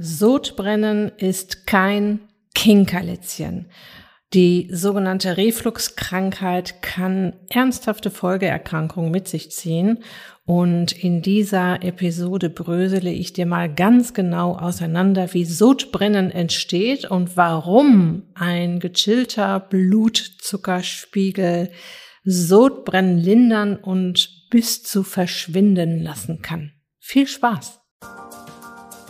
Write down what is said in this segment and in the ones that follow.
Sodbrennen ist kein Kinkerlitzchen. Die sogenannte Refluxkrankheit kann ernsthafte Folgeerkrankungen mit sich ziehen und in dieser Episode brösele ich dir mal ganz genau auseinander, wie Sodbrennen entsteht und warum ein gechillter Blutzuckerspiegel Sodbrennen lindern und bis zu verschwinden lassen kann. Viel Spaß!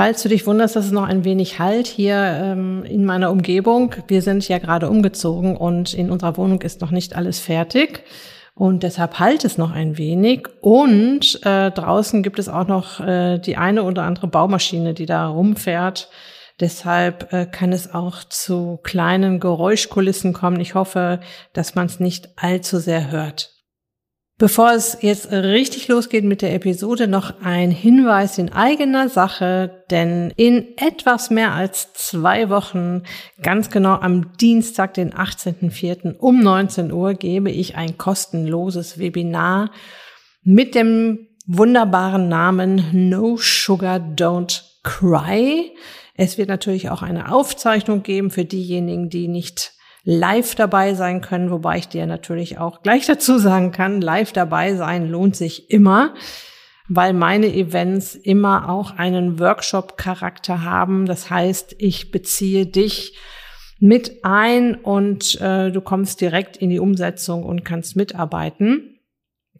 Falls du dich wunderst, dass es noch ein wenig halt hier ähm, in meiner Umgebung. Wir sind ja gerade umgezogen und in unserer Wohnung ist noch nicht alles fertig. Und deshalb halt es noch ein wenig. Und äh, draußen gibt es auch noch äh, die eine oder andere Baumaschine, die da rumfährt. Deshalb äh, kann es auch zu kleinen Geräuschkulissen kommen. Ich hoffe, dass man es nicht allzu sehr hört. Bevor es jetzt richtig losgeht mit der Episode, noch ein Hinweis in eigener Sache, denn in etwas mehr als zwei Wochen, ganz genau am Dienstag, den 18.04. um 19 Uhr, gebe ich ein kostenloses Webinar mit dem wunderbaren Namen No Sugar Don't Cry. Es wird natürlich auch eine Aufzeichnung geben für diejenigen, die nicht live dabei sein können, wobei ich dir natürlich auch gleich dazu sagen kann, live dabei sein lohnt sich immer, weil meine Events immer auch einen Workshop-Charakter haben. Das heißt, ich beziehe dich mit ein und äh, du kommst direkt in die Umsetzung und kannst mitarbeiten.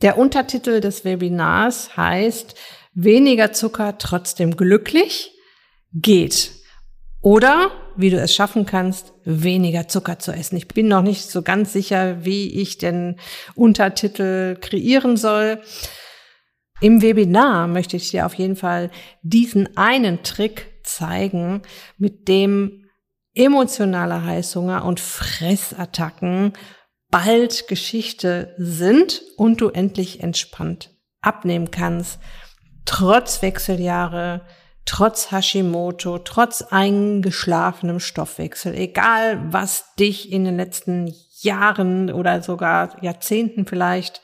Der Untertitel des Webinars heißt Weniger Zucker, trotzdem glücklich geht. Oder wie du es schaffen kannst, weniger Zucker zu essen. Ich bin noch nicht so ganz sicher, wie ich den Untertitel kreieren soll. Im Webinar möchte ich dir auf jeden Fall diesen einen Trick zeigen, mit dem emotionale Heißhunger und Fressattacken bald Geschichte sind und du endlich entspannt abnehmen kannst, trotz Wechseljahre, trotz Hashimoto, trotz eingeschlafenem Stoffwechsel, egal was dich in den letzten Jahren oder sogar Jahrzehnten vielleicht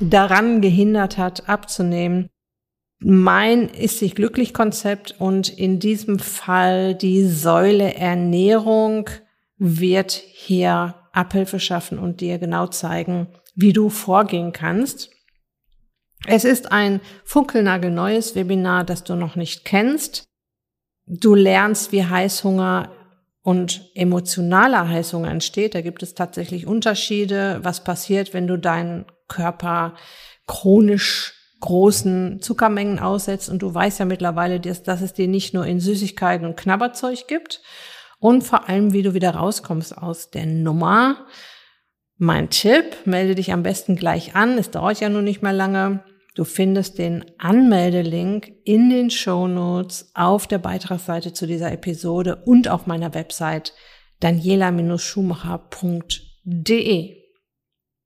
daran gehindert hat, abzunehmen. Mein ist sich glücklich Konzept und in diesem Fall die Säule Ernährung wird hier Abhilfe schaffen und dir genau zeigen, wie du vorgehen kannst. Es ist ein funkelnagelneues Webinar, das du noch nicht kennst. Du lernst, wie Heißhunger und emotionaler Heißhunger entsteht. Da gibt es tatsächlich Unterschiede, was passiert, wenn du deinen Körper chronisch großen Zuckermengen aussetzt. Und du weißt ja mittlerweile, dass, dass es dir nicht nur in Süßigkeiten und Knabberzeug gibt. Und vor allem, wie du wieder rauskommst aus der Nummer. Mein Tipp, melde dich am besten gleich an. Es dauert ja nur nicht mehr lange. Du findest den Anmeldelink in den Show Notes auf der Beitragsseite zu dieser Episode und auf meiner Website daniela-schumacher.de.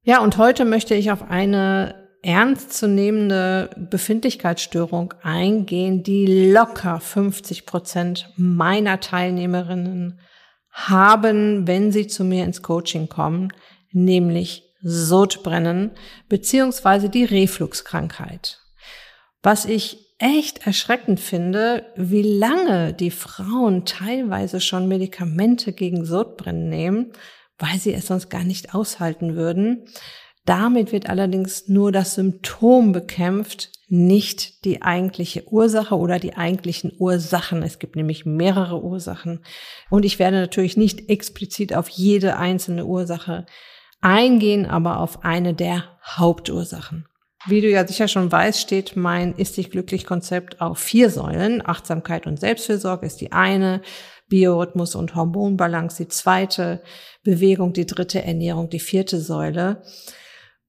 Ja, und heute möchte ich auf eine ernstzunehmende Befindlichkeitsstörung eingehen, die locker 50 Prozent meiner Teilnehmerinnen haben, wenn sie zu mir ins Coaching kommen, nämlich Sodbrennen beziehungsweise die Refluxkrankheit. Was ich echt erschreckend finde, wie lange die Frauen teilweise schon Medikamente gegen Sodbrennen nehmen, weil sie es sonst gar nicht aushalten würden. Damit wird allerdings nur das Symptom bekämpft, nicht die eigentliche Ursache oder die eigentlichen Ursachen. Es gibt nämlich mehrere Ursachen. Und ich werde natürlich nicht explizit auf jede einzelne Ursache eingehen aber auf eine der Hauptursachen. Wie du ja sicher schon weißt, steht mein Ist dich glücklich Konzept auf vier Säulen. Achtsamkeit und Selbstfürsorge ist die eine, Biorhythmus und Hormonbalance die zweite, Bewegung die dritte, Ernährung die vierte Säule.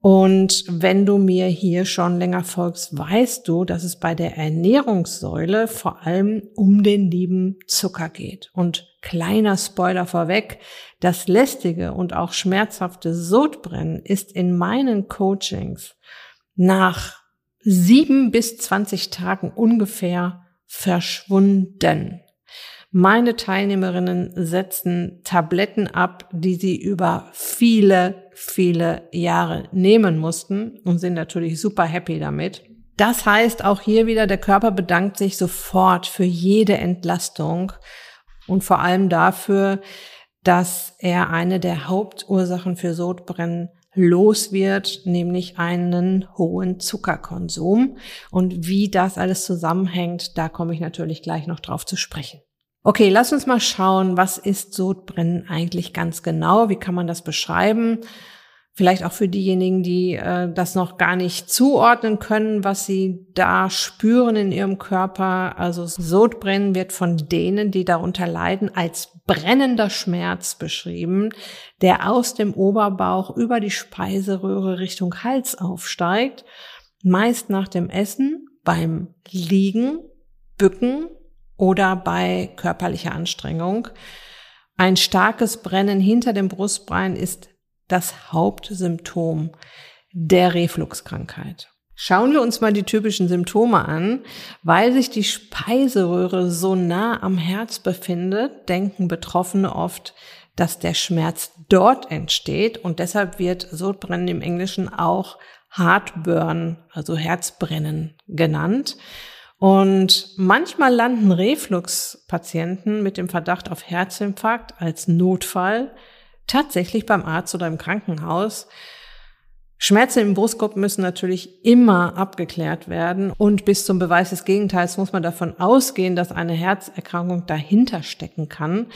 Und wenn du mir hier schon länger folgst, weißt du, dass es bei der Ernährungssäule vor allem um den lieben Zucker geht. Und kleiner Spoiler vorweg, das lästige und auch schmerzhafte Sodbrennen ist in meinen Coachings nach sieben bis zwanzig Tagen ungefähr verschwunden. Meine Teilnehmerinnen setzen Tabletten ab, die sie über viele, viele Jahre nehmen mussten und sind natürlich super happy damit. Das heißt auch hier wieder, der Körper bedankt sich sofort für jede Entlastung und vor allem dafür, dass er eine der Hauptursachen für Sodbrennen los wird, nämlich einen hohen Zuckerkonsum. Und wie das alles zusammenhängt, da komme ich natürlich gleich noch drauf zu sprechen. Okay, lass uns mal schauen, was ist Sodbrennen eigentlich ganz genau? Wie kann man das beschreiben? Vielleicht auch für diejenigen, die äh, das noch gar nicht zuordnen können, was sie da spüren in ihrem Körper. Also Sodbrennen wird von denen, die darunter leiden, als brennender Schmerz beschrieben, der aus dem Oberbauch über die Speiseröhre Richtung Hals aufsteigt, meist nach dem Essen, beim Liegen, Bücken oder bei körperlicher Anstrengung. Ein starkes Brennen hinter dem Brustbein ist das Hauptsymptom der Refluxkrankheit. Schauen wir uns mal die typischen Symptome an. Weil sich die Speiseröhre so nah am Herz befindet, denken Betroffene oft, dass der Schmerz dort entsteht und deshalb wird Sodbrennen im Englischen auch Heartburn, also Herzbrennen genannt. Und manchmal landen Reflux-Patienten mit dem Verdacht auf Herzinfarkt als Notfall tatsächlich beim Arzt oder im Krankenhaus. Schmerzen im Brustkorb müssen natürlich immer abgeklärt werden und bis zum Beweis des Gegenteils muss man davon ausgehen, dass eine Herzerkrankung dahinter stecken kann.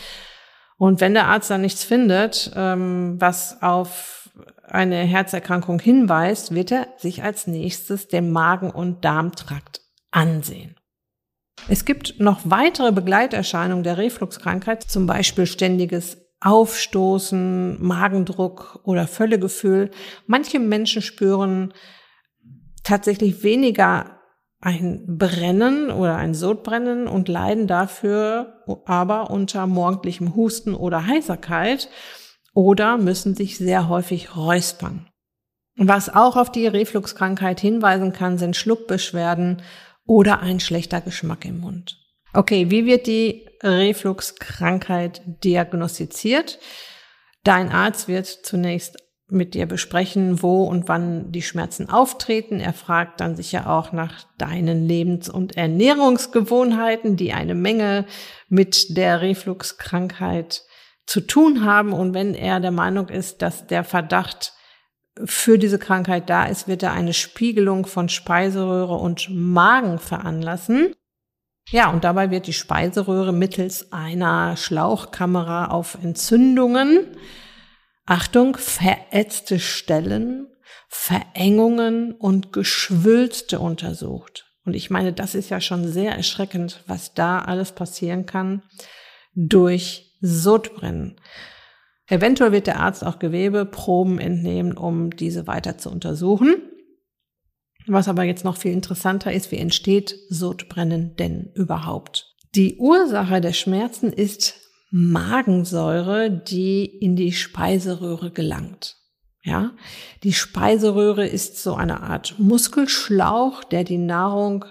Und wenn der Arzt dann nichts findet, ähm, was auf eine Herzerkrankung hinweist, wird er sich als nächstes den Magen- und Darmtrakt ansehen. Es gibt noch weitere Begleiterscheinungen der Refluxkrankheit, zum Beispiel ständiges Aufstoßen, Magendruck oder Völlegefühl. Manche Menschen spüren tatsächlich weniger ein Brennen oder ein Sodbrennen und leiden dafür aber unter morgendlichem Husten oder Heiserkeit oder müssen sich sehr häufig räuspern. Was auch auf die Refluxkrankheit hinweisen kann, sind Schluckbeschwerden oder ein schlechter Geschmack im Mund. Okay, wie wird die Refluxkrankheit diagnostiziert? Dein Arzt wird zunächst mit dir besprechen, wo und wann die Schmerzen auftreten. Er fragt dann sicher auch nach deinen Lebens- und Ernährungsgewohnheiten, die eine Menge mit der Refluxkrankheit zu tun haben. Und wenn er der Meinung ist, dass der Verdacht für diese Krankheit da ist, wird er eine Spiegelung von Speiseröhre und Magen veranlassen. Ja, und dabei wird die Speiseröhre mittels einer Schlauchkamera auf Entzündungen, Achtung, verätzte Stellen, Verengungen und Geschwülste untersucht. Und ich meine, das ist ja schon sehr erschreckend, was da alles passieren kann durch Sodbrennen. Eventuell wird der Arzt auch Gewebeproben entnehmen, um diese weiter zu untersuchen. Was aber jetzt noch viel interessanter ist, wie entsteht Sodbrennen denn überhaupt? Die Ursache der Schmerzen ist Magensäure, die in die Speiseröhre gelangt. Ja, die Speiseröhre ist so eine Art Muskelschlauch, der die Nahrung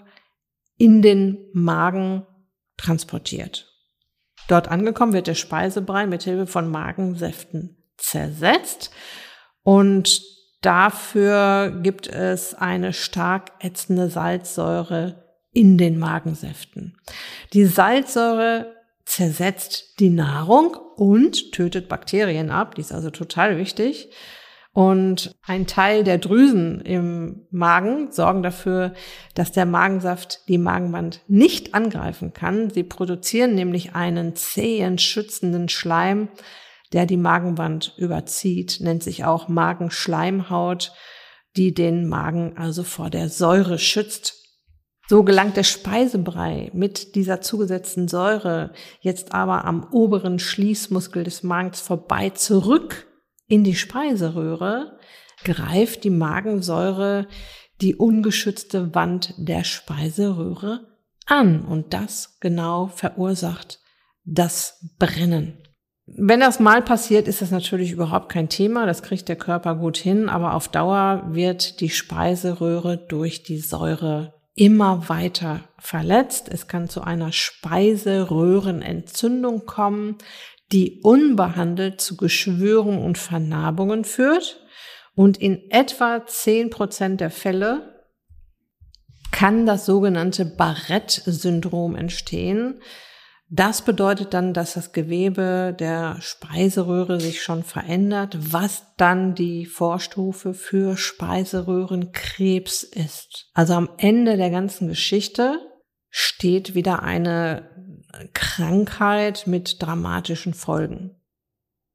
in den Magen transportiert. Dort angekommen wird der Speisebrei mit Hilfe von Magensäften zersetzt und dafür gibt es eine stark ätzende Salzsäure in den Magensäften. Die Salzsäure zersetzt die Nahrung und tötet Bakterien ab, die ist also total wichtig. Und ein Teil der Drüsen im Magen sorgen dafür, dass der Magensaft die Magenwand nicht angreifen kann. Sie produzieren nämlich einen zähen, schützenden Schleim, der die Magenwand überzieht, nennt sich auch Magenschleimhaut, die den Magen also vor der Säure schützt. So gelangt der Speisebrei mit dieser zugesetzten Säure jetzt aber am oberen Schließmuskel des Magens vorbei zurück in die Speiseröhre, greift die Magensäure die ungeschützte Wand der Speiseröhre an und das genau verursacht das Brennen. Wenn das mal passiert, ist das natürlich überhaupt kein Thema. Das kriegt der Körper gut hin. Aber auf Dauer wird die Speiseröhre durch die Säure immer weiter verletzt. Es kann zu einer Speiseröhrenentzündung kommen, die unbehandelt zu Geschwürungen und Vernarbungen führt. Und in etwa zehn Prozent der Fälle kann das sogenannte Barrett-Syndrom entstehen. Das bedeutet dann, dass das Gewebe der Speiseröhre sich schon verändert, was dann die Vorstufe für Speiseröhrenkrebs ist. Also am Ende der ganzen Geschichte steht wieder eine Krankheit mit dramatischen Folgen.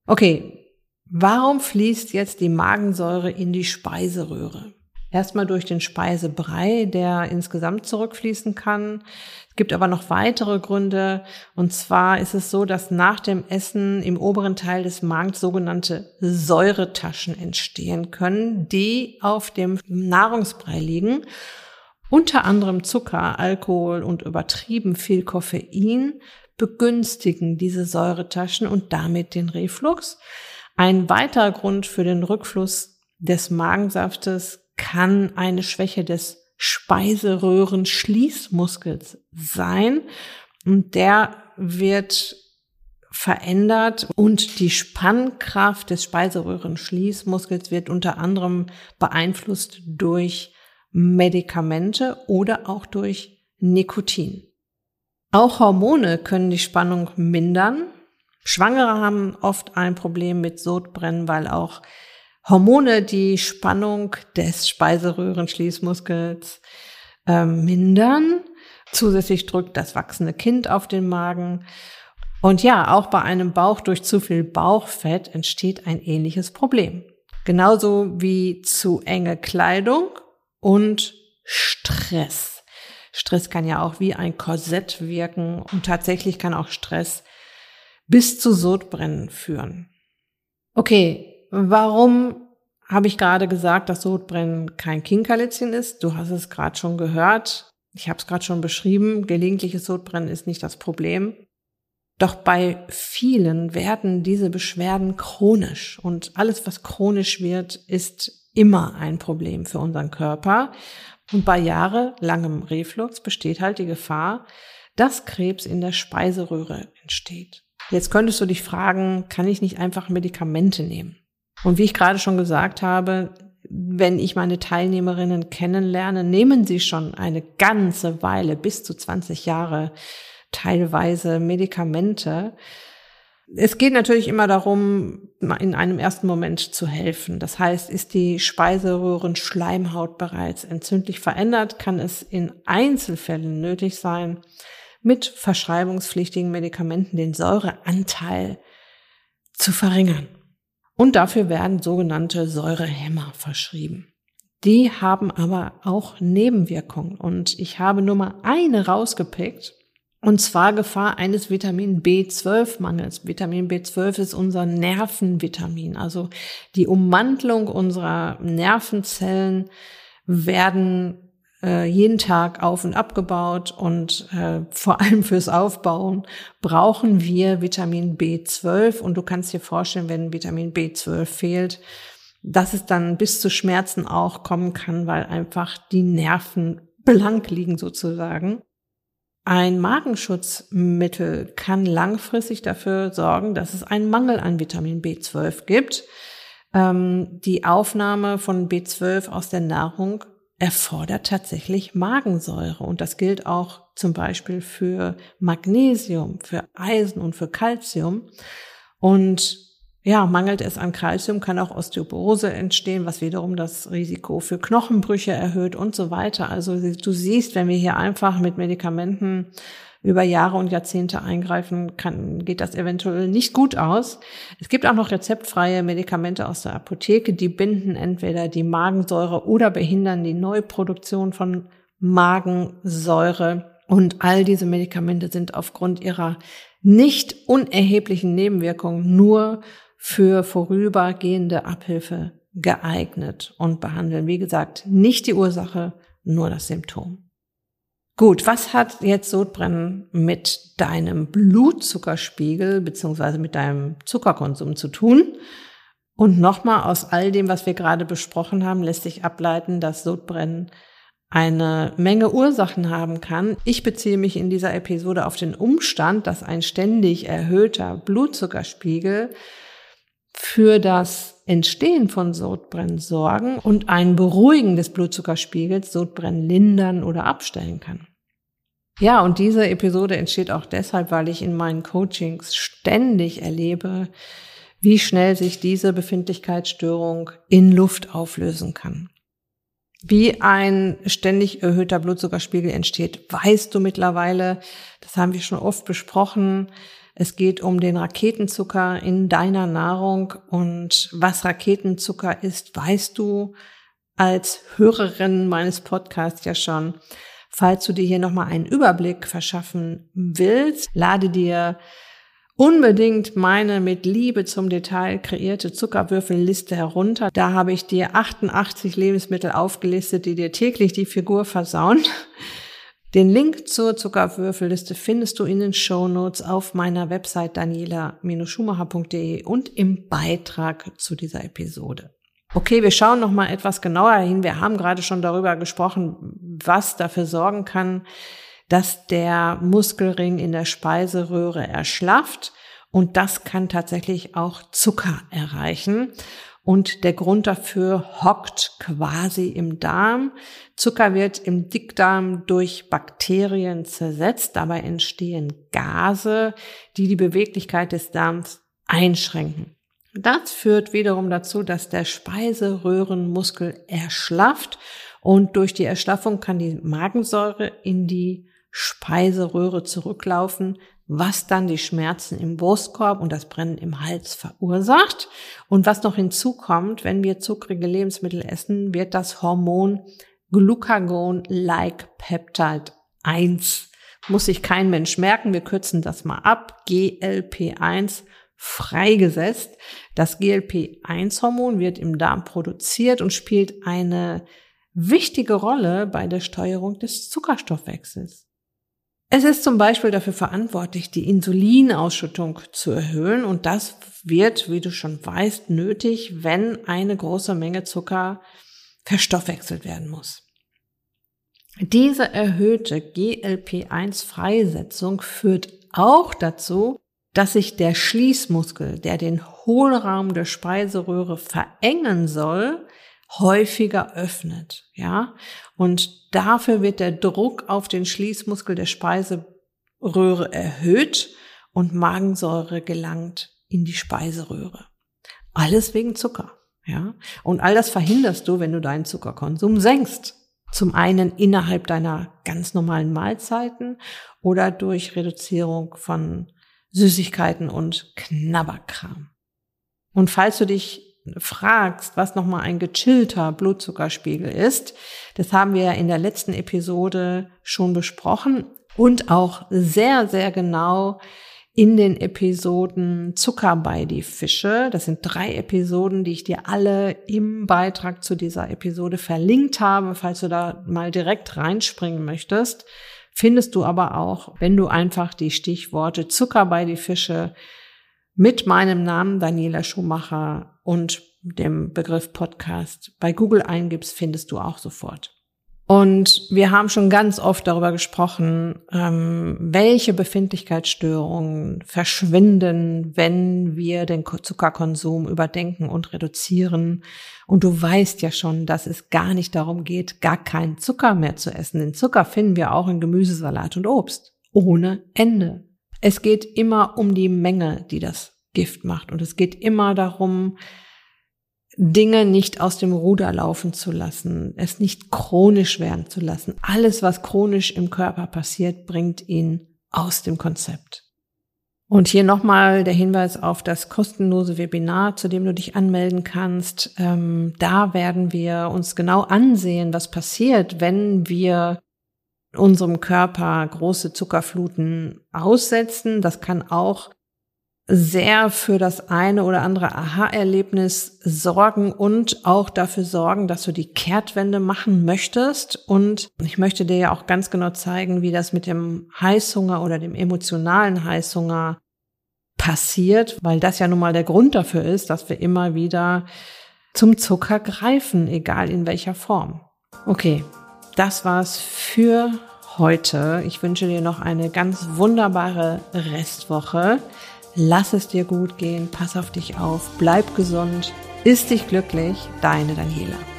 Okay, warum fließt jetzt die Magensäure in die Speiseröhre? Erstmal durch den Speisebrei, der insgesamt zurückfließen kann. Es gibt aber noch weitere Gründe. Und zwar ist es so, dass nach dem Essen im oberen Teil des Magens sogenannte Säuretaschen entstehen können, die auf dem Nahrungsbrei liegen. Unter anderem Zucker, Alkohol und übertrieben viel Koffein begünstigen diese Säuretaschen und damit den Reflux. Ein weiterer Grund für den Rückfluss des Magensaftes kann eine Schwäche des Speiseröhrenschließmuskels sein und der wird verändert und die Spannkraft des Speiseröhrenschließmuskels wird unter anderem beeinflusst durch Medikamente oder auch durch Nikotin. Auch Hormone können die Spannung mindern. Schwangere haben oft ein Problem mit Sodbrennen, weil auch Hormone die Spannung des Speiseröhrenschließmuskels äh, mindern. Zusätzlich drückt das wachsende Kind auf den Magen. Und ja, auch bei einem Bauch durch zu viel Bauchfett entsteht ein ähnliches Problem. Genauso wie zu enge Kleidung und Stress. Stress kann ja auch wie ein Korsett wirken und tatsächlich kann auch Stress bis zu Sodbrennen führen. Okay, Warum habe ich gerade gesagt, dass Sodbrennen kein Kinkerlitzchen ist? Du hast es gerade schon gehört. Ich habe es gerade schon beschrieben. Gelegentliches Sodbrennen ist nicht das Problem. Doch bei vielen werden diese Beschwerden chronisch und alles, was chronisch wird, ist immer ein Problem für unseren Körper. Und bei jahrelangem Reflux besteht halt die Gefahr, dass Krebs in der Speiseröhre entsteht. Jetzt könntest du dich fragen, kann ich nicht einfach Medikamente nehmen? Und wie ich gerade schon gesagt habe, wenn ich meine Teilnehmerinnen kennenlerne, nehmen sie schon eine ganze Weile, bis zu 20 Jahre, teilweise Medikamente. Es geht natürlich immer darum, in einem ersten Moment zu helfen. Das heißt, ist die Speiseröhrenschleimhaut bereits entzündlich verändert, kann es in Einzelfällen nötig sein, mit verschreibungspflichtigen Medikamenten den Säureanteil zu verringern. Und dafür werden sogenannte Säurehämmer verschrieben. Die haben aber auch Nebenwirkungen. Und ich habe nur mal eine rausgepickt. Und zwar Gefahr eines Vitamin B12-Mangels. Vitamin B12 ist unser Nervenvitamin. Also die Ummantelung unserer Nervenzellen werden äh, jeden Tag auf und abgebaut und äh, vor allem fürs Aufbauen brauchen wir Vitamin B12 und du kannst dir vorstellen, wenn Vitamin B12 fehlt, dass es dann bis zu Schmerzen auch kommen kann, weil einfach die Nerven blank liegen sozusagen. Ein Magenschutzmittel kann langfristig dafür sorgen, dass es einen Mangel an Vitamin B12 gibt. Ähm, die Aufnahme von B12 aus der Nahrung erfordert tatsächlich Magensäure. Und das gilt auch zum Beispiel für Magnesium, für Eisen und für Calcium. Und ja, mangelt es an Calcium, kann auch Osteoporose entstehen, was wiederum das Risiko für Knochenbrüche erhöht und so weiter. Also du siehst, wenn wir hier einfach mit Medikamenten über Jahre und Jahrzehnte eingreifen, kann, geht das eventuell nicht gut aus. Es gibt auch noch rezeptfreie Medikamente aus der Apotheke, die binden entweder die Magensäure oder behindern die Neuproduktion von Magensäure. Und all diese Medikamente sind aufgrund ihrer nicht unerheblichen Nebenwirkungen nur für vorübergehende Abhilfe geeignet und behandeln, wie gesagt, nicht die Ursache, nur das Symptom. Gut, was hat jetzt Sodbrennen mit deinem Blutzuckerspiegel beziehungsweise mit deinem Zuckerkonsum zu tun? Und nochmal aus all dem, was wir gerade besprochen haben, lässt sich ableiten, dass Sodbrennen eine Menge Ursachen haben kann. Ich beziehe mich in dieser Episode auf den Umstand, dass ein ständig erhöhter Blutzuckerspiegel für das Entstehen von Sodbrennen sorgen und ein Beruhigen des Blutzuckerspiegels Sodbrennen lindern oder abstellen kann. Ja, und diese Episode entsteht auch deshalb, weil ich in meinen Coachings ständig erlebe, wie schnell sich diese Befindlichkeitsstörung in Luft auflösen kann. Wie ein ständig erhöhter Blutzuckerspiegel entsteht, weißt du mittlerweile. Das haben wir schon oft besprochen. Es geht um den Raketenzucker in deiner Nahrung und was Raketenzucker ist, weißt du als Hörerin meines Podcasts ja schon. Falls du dir hier nochmal einen Überblick verschaffen willst, lade dir unbedingt meine mit Liebe zum Detail kreierte Zuckerwürfelliste herunter. Da habe ich dir 88 Lebensmittel aufgelistet, die dir täglich die Figur versauen. Den Link zur Zuckerwürfelliste findest du in den Show Notes auf meiner Website daniela-schumacher.de und im Beitrag zu dieser Episode. Okay, wir schauen noch mal etwas genauer hin. Wir haben gerade schon darüber gesprochen, was dafür sorgen kann, dass der Muskelring in der Speiseröhre erschlafft und das kann tatsächlich auch Zucker erreichen. Und der Grund dafür hockt quasi im Darm. Zucker wird im Dickdarm durch Bakterien zersetzt. Dabei entstehen Gase, die die Beweglichkeit des Darms einschränken. Das führt wiederum dazu, dass der Speiseröhrenmuskel erschlafft und durch die Erschlaffung kann die Magensäure in die Speiseröhre zurücklaufen, was dann die Schmerzen im Brustkorb und das Brennen im Hals verursacht. Und was noch hinzukommt, wenn wir zuckrige Lebensmittel essen, wird das Hormon Glucagon-like Peptide 1. Muss sich kein Mensch merken, wir kürzen das mal ab. GLP1 freigesetzt. Das GLP1-Hormon wird im Darm produziert und spielt eine wichtige Rolle bei der Steuerung des Zuckerstoffwechsels. Es ist zum Beispiel dafür verantwortlich, die Insulinausschüttung zu erhöhen und das wird, wie du schon weißt, nötig, wenn eine große Menge Zucker verstoffwechselt werden muss. Diese erhöhte GLP-1-Freisetzung führt auch dazu, dass sich der Schließmuskel, der den Hohlraum der Speiseröhre verengen soll, häufiger öffnet, ja. Und dafür wird der Druck auf den Schließmuskel der Speiseröhre erhöht und Magensäure gelangt in die Speiseröhre. Alles wegen Zucker, ja. Und all das verhinderst du, wenn du deinen Zuckerkonsum senkst. Zum einen innerhalb deiner ganz normalen Mahlzeiten oder durch Reduzierung von Süßigkeiten und Knabberkram. Und falls du dich fragst, was nochmal ein gechillter Blutzuckerspiegel ist, das haben wir ja in der letzten Episode schon besprochen und auch sehr, sehr genau in den Episoden Zucker bei die Fische. Das sind drei Episoden, die ich dir alle im Beitrag zu dieser Episode verlinkt habe, falls du da mal direkt reinspringen möchtest. Findest du aber auch, wenn du einfach die Stichworte Zucker bei die Fische mit meinem Namen Daniela Schumacher und dem Begriff Podcast bei Google eingibst, findest du auch sofort. Und wir haben schon ganz oft darüber gesprochen, ähm, welche Befindlichkeitsstörungen verschwinden, wenn wir den Zuckerkonsum überdenken und reduzieren. Und du weißt ja schon, dass es gar nicht darum geht, gar keinen Zucker mehr zu essen. Den Zucker finden wir auch in Gemüsesalat und Obst. Ohne Ende. Es geht immer um die Menge, die das Gift macht. Und es geht immer darum, Dinge nicht aus dem Ruder laufen zu lassen, es nicht chronisch werden zu lassen. Alles, was chronisch im Körper passiert, bringt ihn aus dem Konzept. Und hier nochmal der Hinweis auf das kostenlose Webinar, zu dem du dich anmelden kannst. Ähm, da werden wir uns genau ansehen, was passiert, wenn wir unserem Körper große Zuckerfluten aussetzen. Das kann auch sehr für das eine oder andere Aha-Erlebnis sorgen und auch dafür sorgen, dass du die Kehrtwende machen möchtest. Und ich möchte dir ja auch ganz genau zeigen, wie das mit dem Heißhunger oder dem emotionalen Heißhunger passiert, weil das ja nun mal der Grund dafür ist, dass wir immer wieder zum Zucker greifen, egal in welcher Form. Okay, das war's für heute. Ich wünsche dir noch eine ganz wunderbare Restwoche. Lass es dir gut gehen, pass auf dich auf, bleib gesund, ist dich glücklich, deine Daniela.